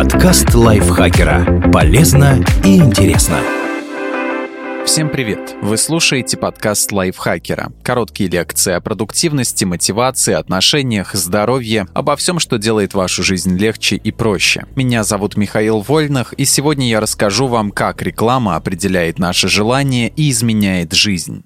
Подкаст лайфхакера. Полезно и интересно. Всем привет! Вы слушаете подкаст лайфхакера. Короткие лекции о продуктивности, мотивации, отношениях, здоровье, обо всем, что делает вашу жизнь легче и проще. Меня зовут Михаил Вольных, и сегодня я расскажу вам, как реклама определяет наши желания и изменяет жизнь.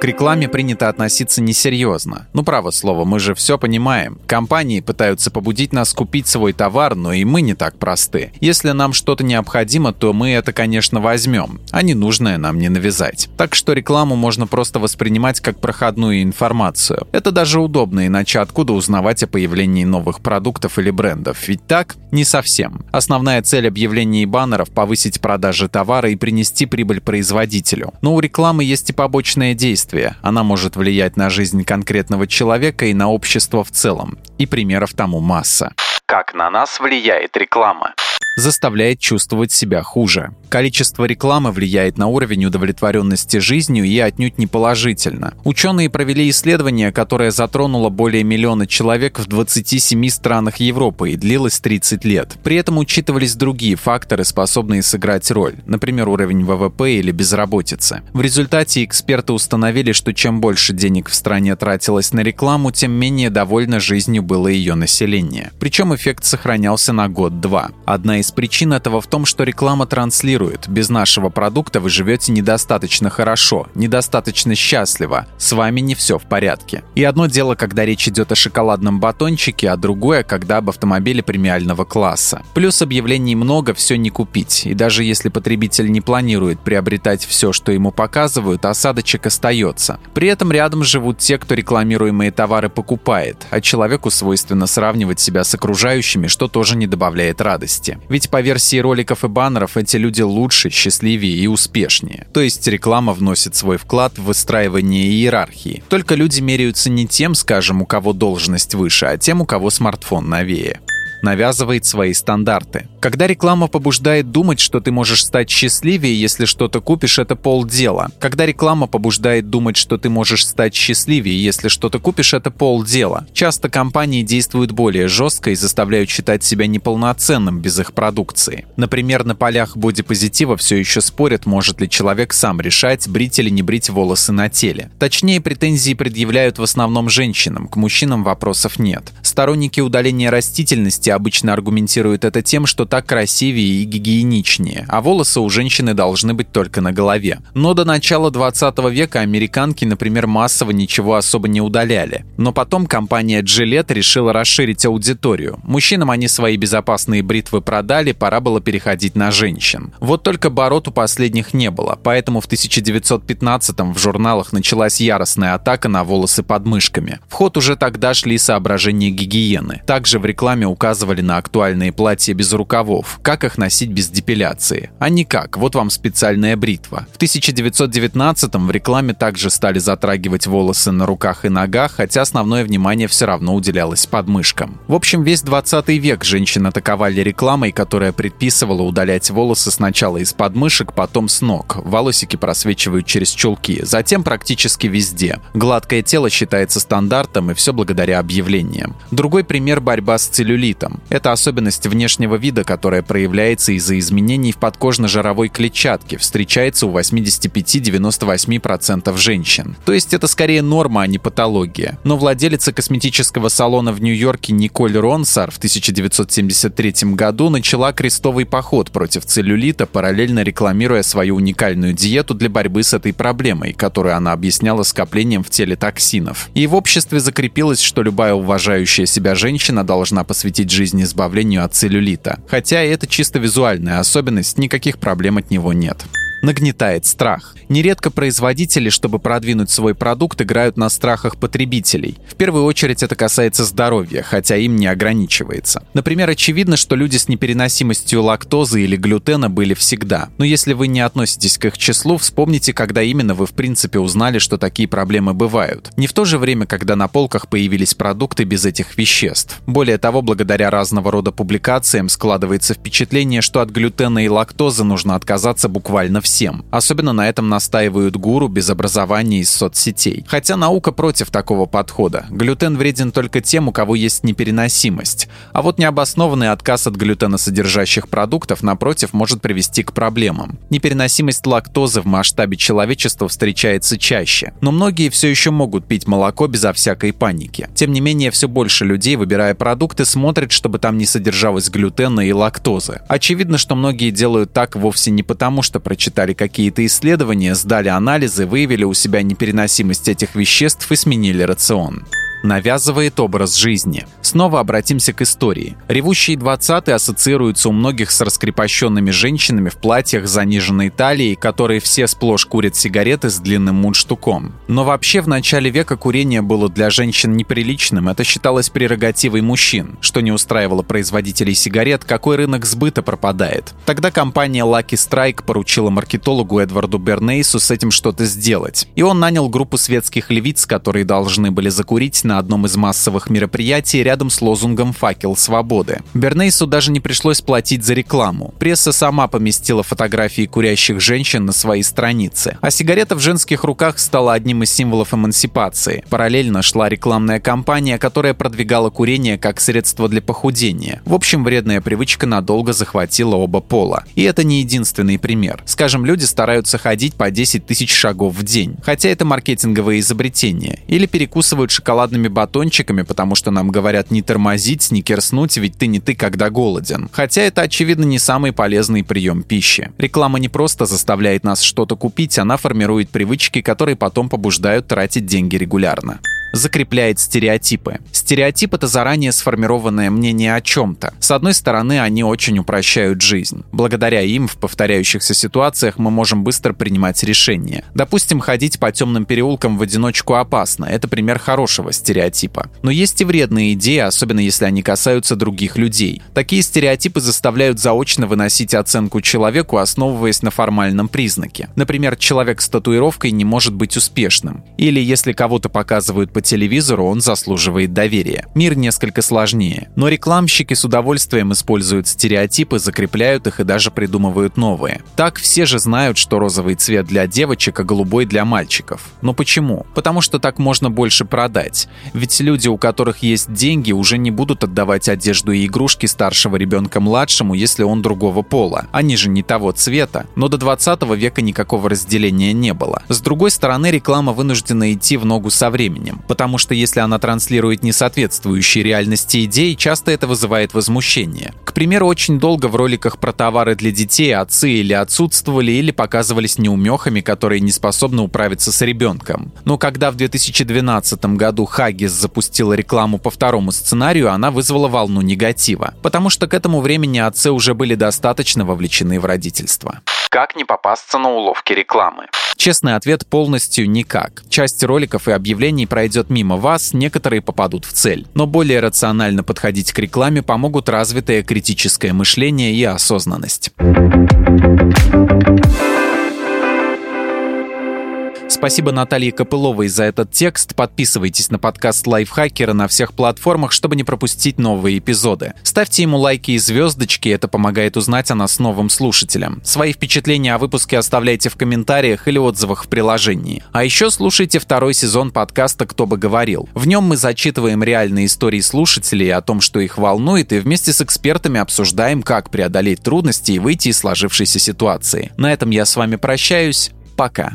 К рекламе принято относиться несерьезно. Ну, право слово, мы же все понимаем. Компании пытаются побудить нас купить свой товар, но и мы не так просты. Если нам что-то необходимо, то мы это, конечно, возьмем, а ненужное нам не навязать. Так что рекламу можно просто воспринимать как проходную информацию. Это даже удобно, иначе откуда узнавать о появлении новых продуктов или брендов? Ведь так? Не совсем. Основная цель объявлений и баннеров – повысить продажи товара и принести прибыль производителю. Но у рекламы есть и побочное действие действия. Она может влиять на жизнь конкретного человека и на общество в целом. И примеров тому масса. Как на нас влияет реклама? Заставляет чувствовать себя хуже. Количество рекламы влияет на уровень удовлетворенности жизнью и отнюдь не положительно. Ученые провели исследование, которое затронуло более миллиона человек в 27 странах Европы и длилось 30 лет. При этом учитывались другие факторы, способные сыграть роль, например, уровень ВВП или безработица. В результате эксперты установили, что чем больше денег в стране тратилось на рекламу, тем менее довольно жизнью было ее население. Причем эффект сохранялся на год-два. Одна из причин этого в том, что реклама транслирует «Без нашего продукта вы живете недостаточно хорошо, недостаточно счастливо, с вами не все в порядке». И одно дело, когда речь идет о шоколадном батончике, а другое, когда об автомобиле премиального класса. Плюс объявлений много, все не купить. И даже если потребитель не планирует приобретать все, что ему показывают, осадочек остается. При этом рядом живут те, кто рекламируемые товары покупает, а человеку свойственно сравнивать себя с окружающими, что тоже не добавляет радости. Ведь по версии роликов и баннеров эти люди лучше, счастливее и успешнее. То есть реклама вносит свой вклад в выстраивание иерархии. Только люди меряются не тем, скажем, у кого должность выше, а тем, у кого смартфон новее навязывает свои стандарты. Когда реклама побуждает думать, что ты можешь стать счастливее, если что-то купишь, это полдела. Когда реклама побуждает думать, что ты можешь стать счастливее, если что-то купишь, это полдела. Часто компании действуют более жестко и заставляют считать себя неполноценным без их продукции. Например, на полях бодипозитива все еще спорят, может ли человек сам решать, брить или не брить волосы на теле. Точнее, претензии предъявляют в основном женщинам, к мужчинам вопросов нет. Сторонники удаления растительности обычно аргументируют это тем, что так красивее и гигиеничнее, а волосы у женщины должны быть только на голове. Но до начала 20 века американки, например, массово ничего особо не удаляли. Но потом компания Gillette решила расширить аудиторию. Мужчинам они свои безопасные бритвы продали, пора было переходить на женщин. Вот только бород у последних не было, поэтому в 1915-м в журналах началась яростная атака на волосы под мышками. В ход уже тогда шли соображения гигиены. Также в рекламе указывали на актуальные платья без рукавов, как их носить без депиляции. А никак, вот вам специальная бритва. В 1919-м в рекламе также стали затрагивать волосы на руках и ногах, хотя основное внимание все равно уделялось подмышкам. В общем, весь 20 век женщин атаковали рекламой, которая предписывала удалять волосы сначала из подмышек, потом с ног. Волосики просвечивают через чулки, затем практически везде. Гладкое тело считается стандартом, и все благодаря объявлениям. Другой пример – борьба с целлюлитом. Это особенность внешнего вида, которая проявляется из-за изменений в подкожно-жировой клетчатке, встречается у 85-98% женщин. То есть это скорее норма, а не патология. Но владелица косметического салона в Нью-Йорке Николь Ронсар в 1973 году начала крестовый поход против целлюлита, параллельно рекламируя свою уникальную диету для борьбы с этой проблемой, которую она объясняла скоплением в теле токсинов. И в обществе закрепилось, что любая уважающая себя женщина должна посвятить жизнь избавлению от целлюлита. Хотя это чисто визуальная особенность, никаких проблем от него нет нагнетает страх. Нередко производители, чтобы продвинуть свой продукт, играют на страхах потребителей. В первую очередь это касается здоровья, хотя им не ограничивается. Например, очевидно, что люди с непереносимостью лактозы или глютена были всегда. Но если вы не относитесь к их числу, вспомните, когда именно вы в принципе узнали, что такие проблемы бывают. Не в то же время, когда на полках появились продукты без этих веществ. Более того, благодаря разного рода публикациям складывается впечатление, что от глютена и лактозы нужно отказаться буквально всем. Особенно на этом настаивают гуру без образования из соцсетей. Хотя наука против такого подхода. Глютен вреден только тем, у кого есть непереносимость. А вот необоснованный отказ от глютеносодержащих продуктов, напротив, может привести к проблемам. Непереносимость лактозы в масштабе человечества встречается чаще. Но многие все еще могут пить молоко безо всякой паники. Тем не менее, все больше людей, выбирая продукты, смотрят, чтобы там не содержалось глютена и лактозы. Очевидно, что многие делают так вовсе не потому, что прочитали какие-то исследования, сдали анализы, выявили у себя непереносимость этих веществ и сменили рацион навязывает образ жизни. Снова обратимся к истории. Ревущие 20-е ассоциируются у многих с раскрепощенными женщинами в платьях заниженной талией, которые все сплошь курят сигареты с длинным мундштуком. Но вообще в начале века курение было для женщин неприличным, это считалось прерогативой мужчин, что не устраивало производителей сигарет, какой рынок сбыта пропадает. Тогда компания Lucky Strike поручила маркетологу Эдварду Бернейсу с этим что-то сделать. И он нанял группу светских львиц, которые должны были закурить на одном из массовых мероприятий рядом с лозунгом «Факел свободы». Бернейсу даже не пришлось платить за рекламу. Пресса сама поместила фотографии курящих женщин на свои страницы. А сигарета в женских руках стала одним из символов эмансипации. Параллельно шла рекламная кампания, которая продвигала курение как средство для похудения. В общем, вредная привычка надолго захватила оба пола. И это не единственный пример. Скажем, люди стараются ходить по 10 тысяч шагов в день. Хотя это маркетинговое изобретение. Или перекусывают шоколадными шоколадными батончиками, потому что нам говорят не тормозить, не керснуть, ведь ты не ты, когда голоден. Хотя это, очевидно, не самый полезный прием пищи. Реклама не просто заставляет нас что-то купить, она формирует привычки, которые потом побуждают тратить деньги регулярно закрепляет стереотипы. Стереотип — это заранее сформированное мнение о чем-то. С одной стороны, они очень упрощают жизнь. Благодаря им в повторяющихся ситуациях мы можем быстро принимать решения. Допустим, ходить по темным переулкам в одиночку опасно. Это пример хорошего стереотипа. Но есть и вредные идеи, особенно если они касаются других людей. Такие стереотипы заставляют заочно выносить оценку человеку, основываясь на формальном признаке. Например, человек с татуировкой не может быть успешным. Или если кого-то показывают по телевизору, он заслуживает доверия. Мир несколько сложнее, но рекламщики с удовольствием используют стереотипы, закрепляют их и даже придумывают новые. Так все же знают, что розовый цвет для девочек, а голубой для мальчиков. Но почему? Потому что так можно больше продать. Ведь люди, у которых есть деньги, уже не будут отдавать одежду и игрушки старшего ребенка младшему, если он другого пола. Они же не того цвета. Но до 20 века никакого разделения не было. С другой стороны, реклама вынуждена идти в ногу со временем потому что если она транслирует несоответствующие реальности идеи, часто это вызывает возмущение. К примеру, очень долго в роликах про товары для детей отцы или отсутствовали, или показывались неумехами, которые не способны управиться с ребенком. Но когда в 2012 году Хаггис запустила рекламу по второму сценарию, она вызвала волну негатива, потому что к этому времени отцы уже были достаточно вовлечены в родительство. Как не попасться на уловки рекламы? Честный ответ полностью никак. Часть роликов и объявлений пройдет мимо вас, некоторые попадут в цель. Но более рационально подходить к рекламе помогут развитое критическое мышление и осознанность. Спасибо Наталье Копыловой за этот текст. Подписывайтесь на подкаст Лайфхакера на всех платформах, чтобы не пропустить новые эпизоды. Ставьте ему лайки и звездочки, это помогает узнать о нас новым слушателям. Свои впечатления о выпуске оставляйте в комментариях или отзывах в приложении. А еще слушайте второй сезон подкаста «Кто бы говорил». В нем мы зачитываем реальные истории слушателей о том, что их волнует, и вместе с экспертами обсуждаем, как преодолеть трудности и выйти из сложившейся ситуации. На этом я с вами прощаюсь. Пока.